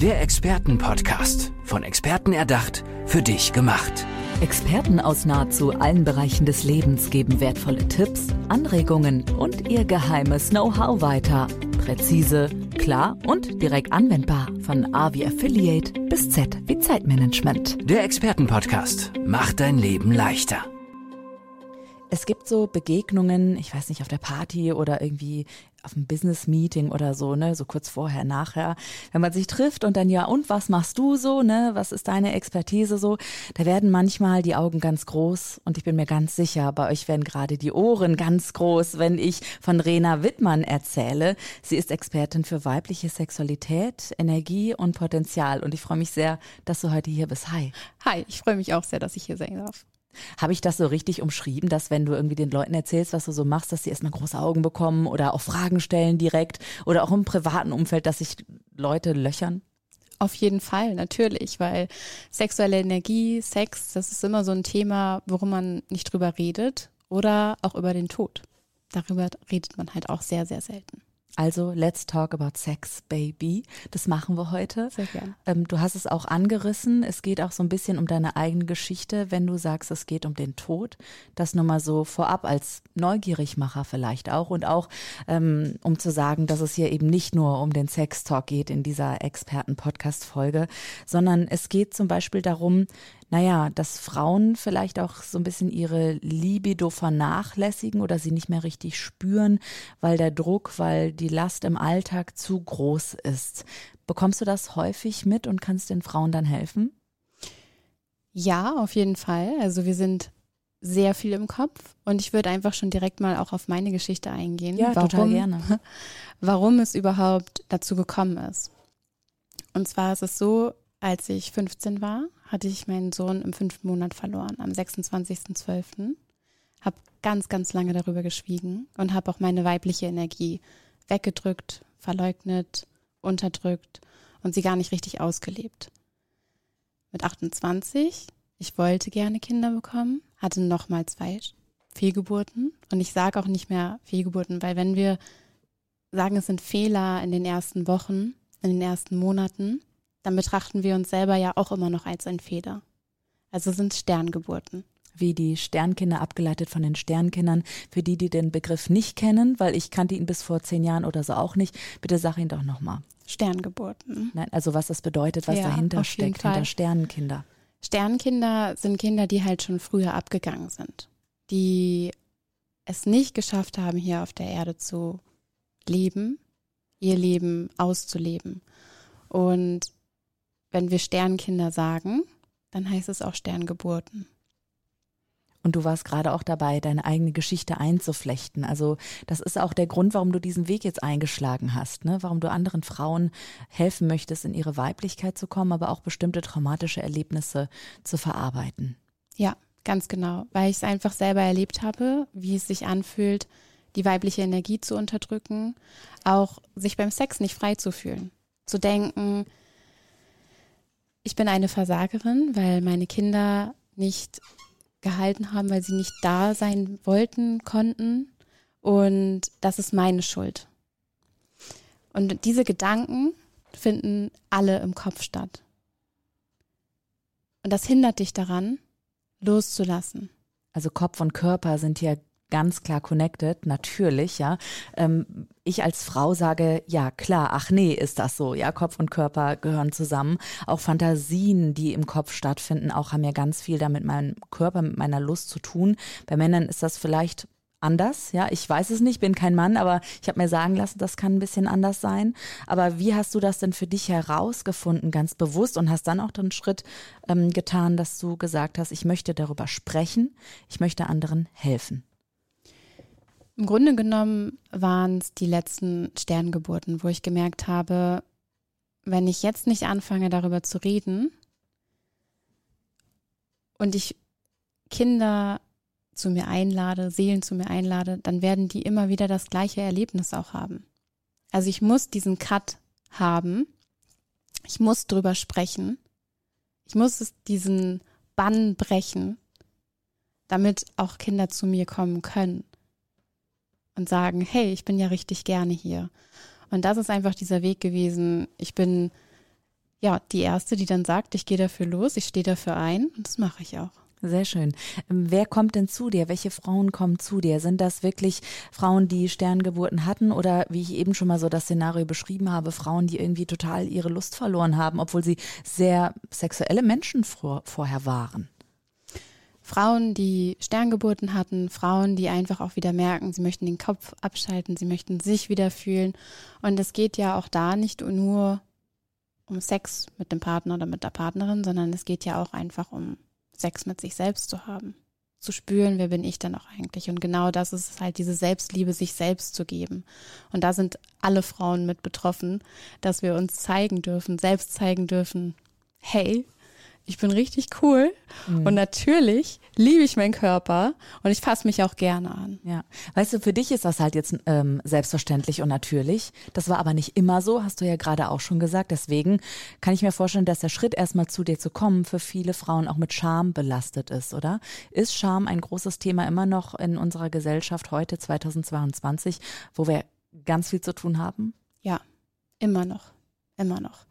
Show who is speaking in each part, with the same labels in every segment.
Speaker 1: Der Expertenpodcast. Von Experten erdacht, für dich gemacht.
Speaker 2: Experten aus nahezu allen Bereichen des Lebens geben wertvolle Tipps, Anregungen und ihr geheimes Know-how weiter. Präzise, klar und direkt anwendbar. Von A wie Affiliate bis Z wie Zeitmanagement.
Speaker 1: Der Expertenpodcast macht dein Leben leichter.
Speaker 2: Es gibt so Begegnungen, ich weiß nicht, auf der Party oder irgendwie auf einem Business-Meeting oder so, ne, so kurz vorher, nachher, wenn man sich trifft und dann ja, und was machst du so, ne, was ist deine Expertise so, da werden manchmal die Augen ganz groß und ich bin mir ganz sicher, bei euch werden gerade die Ohren ganz groß, wenn ich von Rena Wittmann erzähle. Sie ist Expertin für weibliche Sexualität, Energie und Potenzial und ich freue mich sehr, dass du heute hier bist. Hi.
Speaker 3: Hi, ich freue mich auch sehr, dass ich hier sein darf.
Speaker 2: Habe ich das so richtig umschrieben, dass wenn du irgendwie den Leuten erzählst, was du so machst, dass sie erstmal große Augen bekommen oder auch Fragen stellen direkt oder auch im privaten Umfeld, dass sich Leute löchern?
Speaker 3: Auf jeden Fall, natürlich, weil sexuelle Energie, Sex, das ist immer so ein Thema, worum man nicht drüber redet oder auch über den Tod. Darüber redet man halt auch sehr, sehr selten.
Speaker 2: Also, let's talk about sex, baby. Das machen wir heute.
Speaker 3: Sehr gern.
Speaker 2: Ähm, du hast es auch angerissen. Es geht auch so ein bisschen um deine eigene Geschichte, wenn du sagst, es geht um den Tod. Das nur mal so vorab als Neugierigmacher vielleicht auch und auch ähm, um zu sagen, dass es hier eben nicht nur um den Sex-Talk geht in dieser Experten-Podcast-Folge, sondern es geht zum Beispiel darum, naja, dass Frauen vielleicht auch so ein bisschen ihre Libido vernachlässigen oder sie nicht mehr richtig spüren, weil der Druck, weil die Last im Alltag zu groß ist. Bekommst du das häufig mit und kannst den Frauen dann helfen?
Speaker 3: Ja, auf jeden Fall. Also wir sind sehr viel im Kopf und ich würde einfach schon direkt mal auch auf meine Geschichte eingehen.
Speaker 2: Ja, warum, total gerne.
Speaker 3: Warum es überhaupt dazu gekommen ist. Und zwar ist es so, als ich 15 war, hatte ich meinen Sohn im fünften Monat verloren, am 26.12. Hab ganz, ganz lange darüber geschwiegen und habe auch meine weibliche Energie weggedrückt, verleugnet, unterdrückt und sie gar nicht richtig ausgelebt. Mit 28, ich wollte gerne Kinder bekommen, hatte nochmal zwei Fehlgeburten und ich sage auch nicht mehr Fehlgeburten, weil wenn wir sagen, es sind Fehler in den ersten Wochen, in den ersten Monaten, dann betrachten wir uns selber ja auch immer noch als ein Fehler. Also sind Sterngeburten.
Speaker 2: Wie die Sternkinder abgeleitet von den Sternkindern. Für die, die den Begriff nicht kennen, weil ich kannte ihn bis vor zehn Jahren oder so auch nicht, bitte sag ihn doch nochmal.
Speaker 3: Sterngeburten.
Speaker 2: Nein, also was das bedeutet, was
Speaker 3: ja,
Speaker 2: dahinter steckt, hinter Sternenkinder.
Speaker 3: Sternkinder sind Kinder, die halt schon früher abgegangen sind, die es nicht geschafft haben, hier auf der Erde zu leben, ihr Leben auszuleben. Und wenn wir Sternkinder sagen, dann heißt es auch Sterngeburten.
Speaker 2: Und du warst gerade auch dabei, deine eigene Geschichte einzuflechten. Also das ist auch der Grund, warum du diesen Weg jetzt eingeschlagen hast, ne? warum du anderen Frauen helfen möchtest, in ihre Weiblichkeit zu kommen, aber auch bestimmte traumatische Erlebnisse zu verarbeiten.
Speaker 3: Ja, ganz genau, weil ich es einfach selber erlebt habe, wie es sich anfühlt, die weibliche Energie zu unterdrücken, auch sich beim Sex nicht frei zu fühlen, zu denken, ich bin eine Versagerin, weil meine Kinder nicht gehalten haben, weil sie nicht da sein wollten, konnten. Und das ist meine Schuld. Und diese Gedanken finden alle im Kopf statt. Und das hindert dich daran, loszulassen.
Speaker 2: Also Kopf und Körper sind hier ganz klar connected, natürlich, ja. Ähm, ich als Frau sage, ja klar, ach nee, ist das so, ja, Kopf und Körper gehören zusammen. Auch Fantasien, die im Kopf stattfinden, auch haben ja ganz viel damit meinem Körper, mit meiner Lust zu tun. Bei Männern ist das vielleicht anders, ja, ich weiß es nicht, bin kein Mann, aber ich habe mir sagen lassen, das kann ein bisschen anders sein. Aber wie hast du das denn für dich herausgefunden, ganz bewusst und hast dann auch den Schritt ähm, getan, dass du gesagt hast, ich möchte darüber sprechen, ich möchte anderen helfen?
Speaker 3: Im Grunde genommen waren es die letzten Sterngeburten, wo ich gemerkt habe, wenn ich jetzt nicht anfange, darüber zu reden und ich Kinder zu mir einlade, Seelen zu mir einlade, dann werden die immer wieder das gleiche Erlebnis auch haben. Also ich muss diesen Cut haben. Ich muss drüber sprechen. Ich muss diesen Bann brechen, damit auch Kinder zu mir kommen können und sagen, hey, ich bin ja richtig gerne hier. Und das ist einfach dieser Weg gewesen. Ich bin ja, die erste, die dann sagt, ich gehe dafür los, ich stehe dafür ein und das mache ich auch.
Speaker 2: Sehr schön. Ähm, wer kommt denn zu dir? Welche Frauen kommen zu dir? Sind das wirklich Frauen, die Sterngeburten hatten oder wie ich eben schon mal so das Szenario beschrieben habe, Frauen, die irgendwie total ihre Lust verloren haben, obwohl sie sehr sexuelle Menschen vor, vorher waren?
Speaker 3: Frauen, die Sterngeburten hatten, Frauen, die einfach auch wieder merken, sie möchten den Kopf abschalten, sie möchten sich wieder fühlen. Und es geht ja auch da nicht nur um Sex mit dem Partner oder mit der Partnerin, sondern es geht ja auch einfach um Sex mit sich selbst zu haben. Zu spüren, wer bin ich denn auch eigentlich? Und genau das ist halt diese Selbstliebe, sich selbst zu geben. Und da sind alle Frauen mit betroffen, dass wir uns zeigen dürfen, selbst zeigen dürfen, hey, ich bin richtig cool mhm. und natürlich liebe ich meinen Körper und ich fasse mich auch gerne an.
Speaker 2: Ja, weißt du, für dich ist das halt jetzt ähm, selbstverständlich und natürlich. Das war aber nicht immer so, hast du ja gerade auch schon gesagt. Deswegen kann ich mir vorstellen, dass der Schritt erstmal zu dir zu kommen für viele Frauen auch mit Scham belastet ist, oder? Ist Scham ein großes Thema immer noch in unserer Gesellschaft heute 2022, wo wir ganz viel zu tun haben?
Speaker 3: Ja, immer noch, immer noch.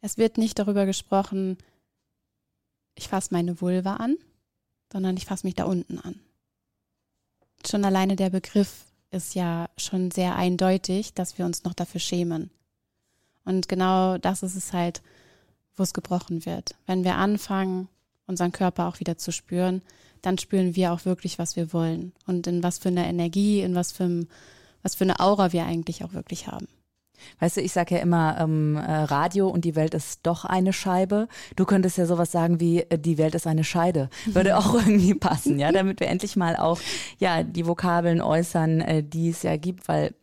Speaker 3: Es wird nicht darüber gesprochen, ich fasse meine Vulva an, sondern ich fasse mich da unten an. Schon alleine der Begriff ist ja schon sehr eindeutig, dass wir uns noch dafür schämen. Und genau das ist es halt, wo es gebrochen wird. Wenn wir anfangen, unseren Körper auch wieder zu spüren, dann spüren wir auch wirklich, was wir wollen und in was für eine Energie, in was für, was für eine Aura wir eigentlich auch wirklich haben.
Speaker 2: Weißt du, ich sage ja immer, ähm, äh, Radio und die Welt ist doch eine Scheibe. Du könntest ja sowas sagen wie, äh, die Welt ist eine Scheide. Würde auch irgendwie passen, ja, damit wir endlich mal auch ja die Vokabeln äußern, äh, die es ja gibt, weil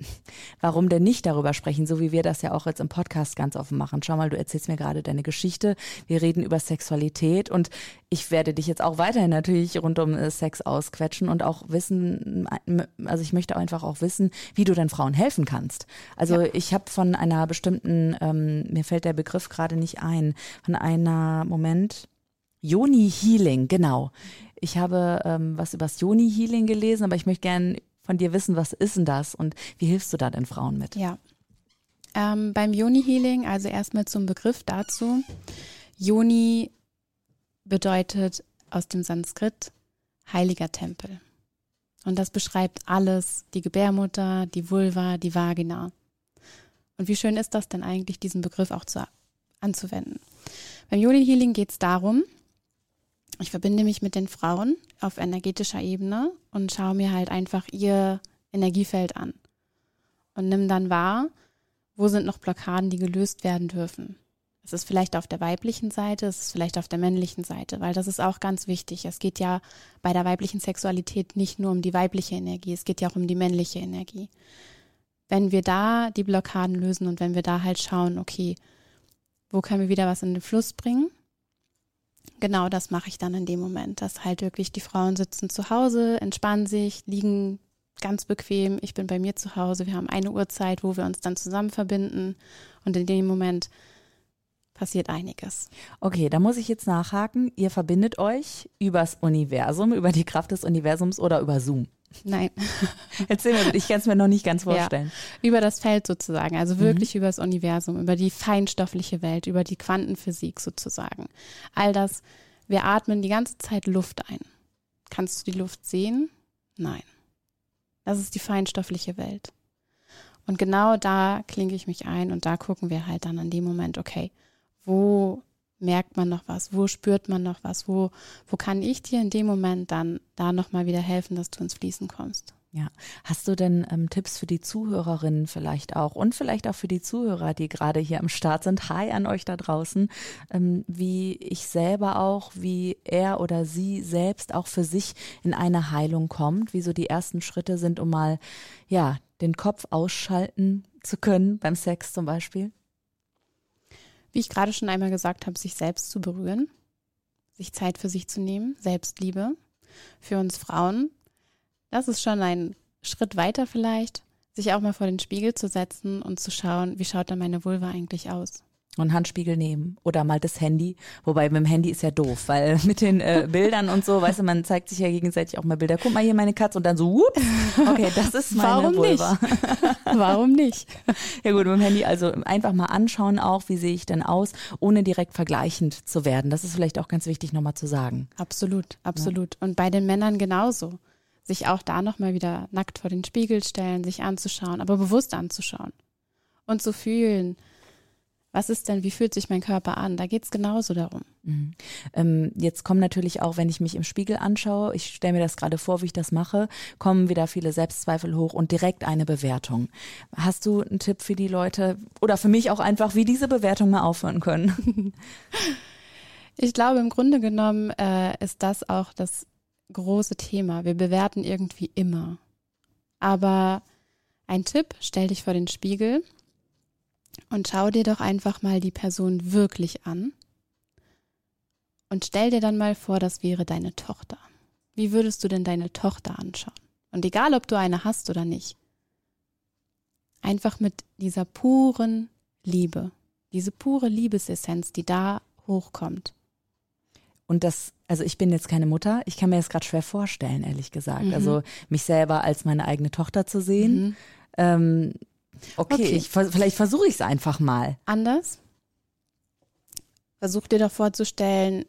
Speaker 2: warum denn nicht darüber sprechen, so wie wir das ja auch jetzt im Podcast ganz offen machen. Schau mal, du erzählst mir gerade deine Geschichte. Wir reden über Sexualität und ich werde dich jetzt auch weiterhin natürlich rund um äh, Sex ausquetschen und auch wissen, also ich möchte einfach auch wissen, wie du den Frauen helfen kannst. Also ja. ich habe von einer bestimmten, ähm, mir fällt der Begriff gerade nicht ein, von einer, Moment, Yoni Healing, genau. Ich habe ähm, was über das Yoni Healing gelesen, aber ich möchte gerne von dir wissen, was ist denn das und wie hilfst du da den Frauen mit?
Speaker 3: Ja. Ähm, beim Yoni Healing, also erstmal zum Begriff dazu. Yoni bedeutet aus dem Sanskrit heiliger Tempel. Und das beschreibt alles, die Gebärmutter, die Vulva, die Vagina. Und wie schön ist das denn eigentlich, diesen Begriff auch zu, anzuwenden? Beim Yoni Healing geht es darum, ich verbinde mich mit den Frauen auf energetischer Ebene und schaue mir halt einfach ihr Energiefeld an und nimm dann wahr, wo sind noch Blockaden, die gelöst werden dürfen. Es ist vielleicht auf der weiblichen Seite, es ist vielleicht auf der männlichen Seite, weil das ist auch ganz wichtig. Es geht ja bei der weiblichen Sexualität nicht nur um die weibliche Energie, es geht ja auch um die männliche Energie. Wenn wir da die Blockaden lösen und wenn wir da halt schauen, okay, wo können wir wieder was in den Fluss bringen? Genau das mache ich dann in dem Moment, dass halt wirklich die Frauen sitzen zu Hause, entspannen sich, liegen ganz bequem. Ich bin bei mir zu Hause. Wir haben eine Uhrzeit, wo wir uns dann zusammen verbinden. Und in dem Moment passiert einiges.
Speaker 2: Okay, da muss ich jetzt nachhaken. Ihr verbindet euch übers Universum, über die Kraft des Universums oder über Zoom?
Speaker 3: Nein.
Speaker 2: Erzähl mir, ich kann es mir noch nicht ganz vorstellen.
Speaker 3: Ja, über das Feld sozusagen, also wirklich mhm. über das Universum, über die feinstoffliche Welt, über die Quantenphysik sozusagen. All das, wir atmen die ganze Zeit Luft ein. Kannst du die Luft sehen? Nein. Das ist die feinstoffliche Welt. Und genau da klinke ich mich ein und da gucken wir halt dann an dem Moment, okay, wo merkt man noch was, wo spürt man noch was, wo, wo kann ich dir in dem Moment dann da nochmal wieder helfen, dass du ins Fließen kommst.
Speaker 2: Ja, hast du denn ähm, Tipps für die Zuhörerinnen vielleicht auch und vielleicht auch für die Zuhörer, die gerade hier am Start sind? Hi an euch da draußen, ähm, wie ich selber auch, wie er oder sie selbst auch für sich in eine Heilung kommt, wie so die ersten Schritte sind, um mal ja den Kopf ausschalten zu können beim Sex zum Beispiel?
Speaker 3: Wie ich gerade schon einmal gesagt habe, sich selbst zu berühren, sich Zeit für sich zu nehmen, Selbstliebe. Für uns Frauen, das ist schon ein Schritt weiter vielleicht, sich auch mal vor den Spiegel zu setzen und zu schauen, wie schaut dann meine Vulva eigentlich aus?
Speaker 2: Und Handspiegel nehmen oder mal das Handy. Wobei mit dem Handy ist ja doof, weil mit den äh, Bildern und so, weißt du, man zeigt sich ja gegenseitig auch mal Bilder. Guck mal hier meine Katze und dann so, whoops, okay, das ist meine
Speaker 3: Warum
Speaker 2: Vulva.
Speaker 3: nicht? Warum nicht?
Speaker 2: Ja gut, mit dem Handy also einfach mal anschauen auch, wie sehe ich denn aus, ohne direkt vergleichend zu werden. Das ist vielleicht auch ganz wichtig nochmal zu sagen.
Speaker 3: Absolut, absolut. Und bei den Männern genauso. Sich auch da nochmal wieder nackt vor den Spiegel stellen, sich anzuschauen, aber bewusst anzuschauen. Und zu fühlen, was ist denn, wie fühlt sich mein Körper an? Da geht es genauso darum.
Speaker 2: Mhm. Ähm, jetzt kommen natürlich auch, wenn ich mich im Spiegel anschaue, ich stelle mir das gerade vor, wie ich das mache, kommen wieder viele Selbstzweifel hoch und direkt eine Bewertung. Hast du einen Tipp für die Leute oder für mich auch einfach, wie diese Bewertung mal aufhören können?
Speaker 3: ich glaube, im Grunde genommen äh, ist das auch das große Thema. Wir bewerten irgendwie immer. Aber ein Tipp, stell dich vor den Spiegel und schau dir doch einfach mal die Person wirklich an und stell dir dann mal vor, das wäre deine Tochter. Wie würdest du denn deine Tochter anschauen? Und egal, ob du eine hast oder nicht. Einfach mit dieser puren Liebe, diese pure Liebesessenz, die da hochkommt.
Speaker 2: Und das, also ich bin jetzt keine Mutter, ich kann mir das gerade schwer vorstellen, ehrlich gesagt. Mhm. Also mich selber als meine eigene Tochter zu sehen. Mhm. Ähm, Okay, okay. Ich, vielleicht versuche ich es einfach mal.
Speaker 3: Anders? Versuch dir doch vorzustellen,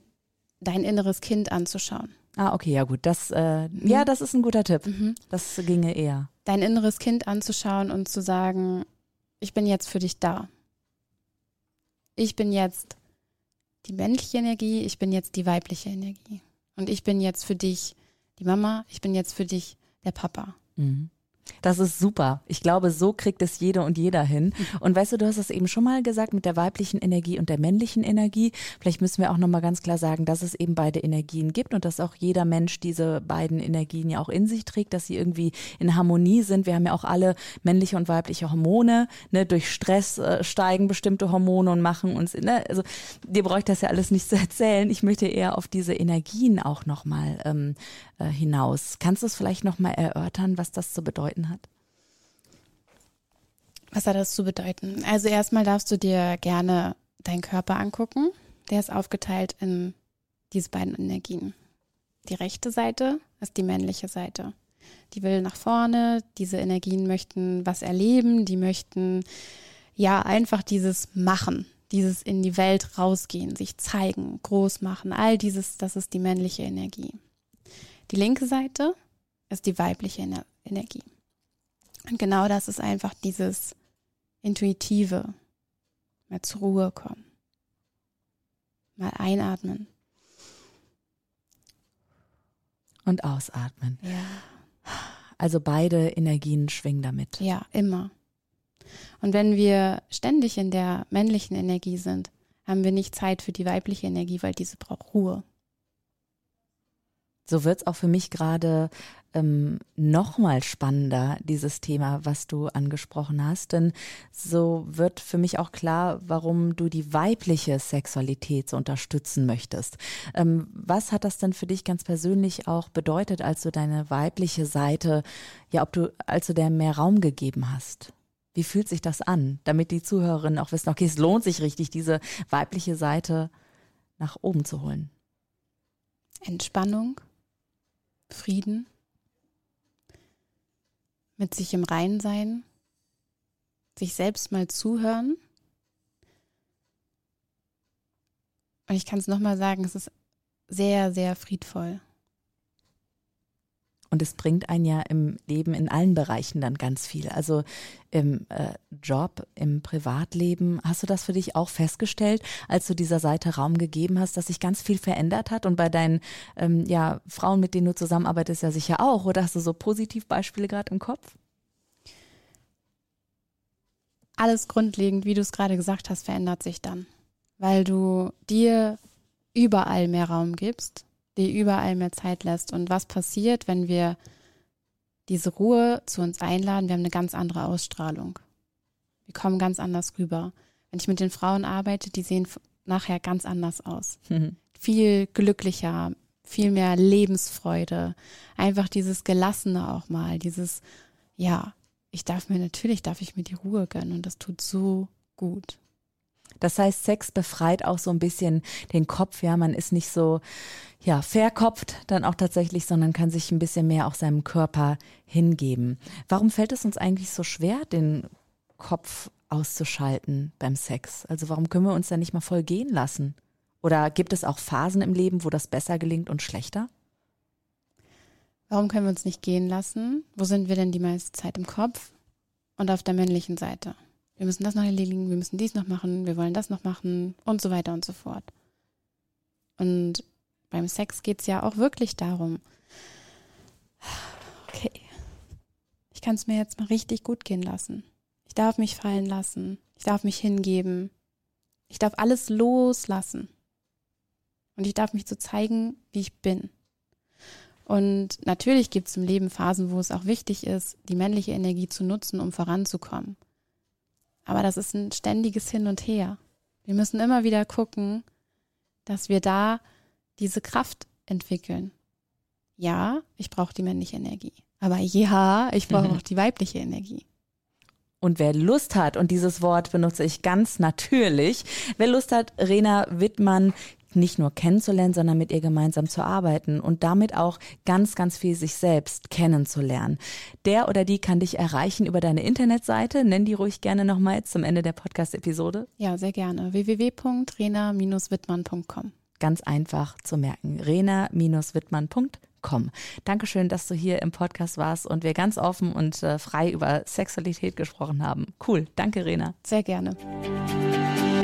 Speaker 3: dein inneres Kind anzuschauen.
Speaker 2: Ah, okay, ja gut. Das, äh, mhm. ja, das ist ein guter Tipp. Mhm. Das ginge eher.
Speaker 3: Dein inneres Kind anzuschauen und zu sagen, ich bin jetzt für dich da. Ich bin jetzt die männliche Energie, ich bin jetzt die weibliche Energie. Und ich bin jetzt für dich die Mama, ich bin jetzt für dich der Papa. Mhm.
Speaker 2: Das ist super. Ich glaube, so kriegt es jede und jeder hin. Und weißt du, du hast es eben schon mal gesagt mit der weiblichen Energie und der männlichen Energie. Vielleicht müssen wir auch noch mal ganz klar sagen, dass es eben beide Energien gibt und dass auch jeder Mensch diese beiden Energien ja auch in sich trägt, dass sie irgendwie in Harmonie sind. Wir haben ja auch alle männliche und weibliche Hormone. Ne? Durch Stress äh, steigen bestimmte Hormone und machen uns. Ne? Also dir brauche ich das ja alles nicht zu erzählen. Ich möchte eher auf diese Energien auch noch mal ähm, äh, hinaus. Kannst du es vielleicht noch mal erörtern, was das zu bedeuten hat?
Speaker 3: Was hat das zu bedeuten? Also erstmal darfst du dir gerne deinen Körper angucken. Der ist aufgeteilt in diese beiden Energien. Die rechte Seite ist die männliche Seite. Die will nach vorne, diese Energien möchten was erleben, die möchten ja einfach dieses Machen, dieses in die Welt rausgehen, sich zeigen, groß machen, all dieses, das ist die männliche Energie. Die linke Seite ist die weibliche Ener Energie. Und genau das ist einfach dieses Intuitive, mal zur Ruhe kommen, mal einatmen.
Speaker 2: Und ausatmen.
Speaker 3: Ja.
Speaker 2: Also beide Energien schwingen damit.
Speaker 3: Ja, immer. Und wenn wir ständig in der männlichen Energie sind, haben wir nicht Zeit für die weibliche Energie, weil diese braucht Ruhe.
Speaker 2: So wird es auch für mich gerade ähm, noch mal spannender, dieses Thema, was du angesprochen hast. Denn so wird für mich auch klar, warum du die weibliche Sexualität so unterstützen möchtest. Ähm, was hat das denn für dich ganz persönlich auch bedeutet, als du deine weibliche Seite, ja, ob du, als du der mehr Raum gegeben hast? Wie fühlt sich das an, damit die Zuhörerinnen auch wissen, okay, es lohnt sich richtig, diese weibliche Seite nach oben zu holen?
Speaker 3: Entspannung, Frieden, mit sich im Rein sein, sich selbst mal zuhören. Und ich kann es nochmal sagen, es ist sehr, sehr friedvoll.
Speaker 2: Und es bringt einen ja im Leben in allen Bereichen dann ganz viel. Also im äh, Job, im Privatleben. Hast du das für dich auch festgestellt, als du dieser Seite Raum gegeben hast, dass sich ganz viel verändert hat? Und bei deinen ähm, ja, Frauen, mit denen du zusammenarbeitest, ja sicher auch. Oder hast du so Positivbeispiele gerade im Kopf?
Speaker 3: Alles grundlegend, wie du es gerade gesagt hast, verändert sich dann. Weil du dir überall mehr Raum gibst die überall mehr Zeit lässt. Und was passiert, wenn wir diese Ruhe zu uns einladen? Wir haben eine ganz andere Ausstrahlung. Wir kommen ganz anders rüber. Wenn ich mit den Frauen arbeite, die sehen nachher ganz anders aus. Mhm. Viel glücklicher, viel mehr Lebensfreude. Einfach dieses Gelassene auch mal, dieses, ja, ich darf mir, natürlich darf ich mir die Ruhe gönnen und das tut so gut.
Speaker 2: Das heißt, Sex befreit auch so ein bisschen den Kopf, ja, man ist nicht so ja, verkopft dann auch tatsächlich, sondern kann sich ein bisschen mehr auch seinem Körper hingeben. Warum fällt es uns eigentlich so schwer, den Kopf auszuschalten beim Sex? Also warum können wir uns da nicht mal voll gehen lassen? Oder gibt es auch Phasen im Leben, wo das besser gelingt und schlechter?
Speaker 3: Warum können wir uns nicht gehen lassen? Wo sind wir denn die meiste Zeit im Kopf und auf der männlichen Seite? Wir müssen das noch erledigen, wir müssen dies noch machen, wir wollen das noch machen und so weiter und so fort. Und beim Sex geht es ja auch wirklich darum, okay, ich kann es mir jetzt mal richtig gut gehen lassen. Ich darf mich fallen lassen. Ich darf mich hingeben. Ich darf alles loslassen. Und ich darf mich so zeigen, wie ich bin. Und natürlich gibt es im Leben Phasen, wo es auch wichtig ist, die männliche Energie zu nutzen, um voranzukommen. Aber das ist ein ständiges Hin und Her. Wir müssen immer wieder gucken, dass wir da diese Kraft entwickeln. Ja, ich brauche die männliche Energie. Aber ja, ich brauche mhm. auch die weibliche Energie.
Speaker 2: Und wer Lust hat, und dieses Wort benutze ich ganz natürlich, wer Lust hat, Rena Wittmann nicht nur kennenzulernen, sondern mit ihr gemeinsam zu arbeiten und damit auch ganz, ganz viel sich selbst kennenzulernen. Der oder die kann dich erreichen über deine Internetseite. Nenn die ruhig gerne nochmal zum Ende der Podcast-Episode.
Speaker 3: Ja, sehr gerne. www.rena-wittmann.com.
Speaker 2: Ganz einfach zu merken. rena-wittmann.com. Dankeschön, dass du hier im Podcast warst und wir ganz offen und äh, frei über Sexualität gesprochen haben. Cool. Danke, Rena.
Speaker 3: Sehr gerne.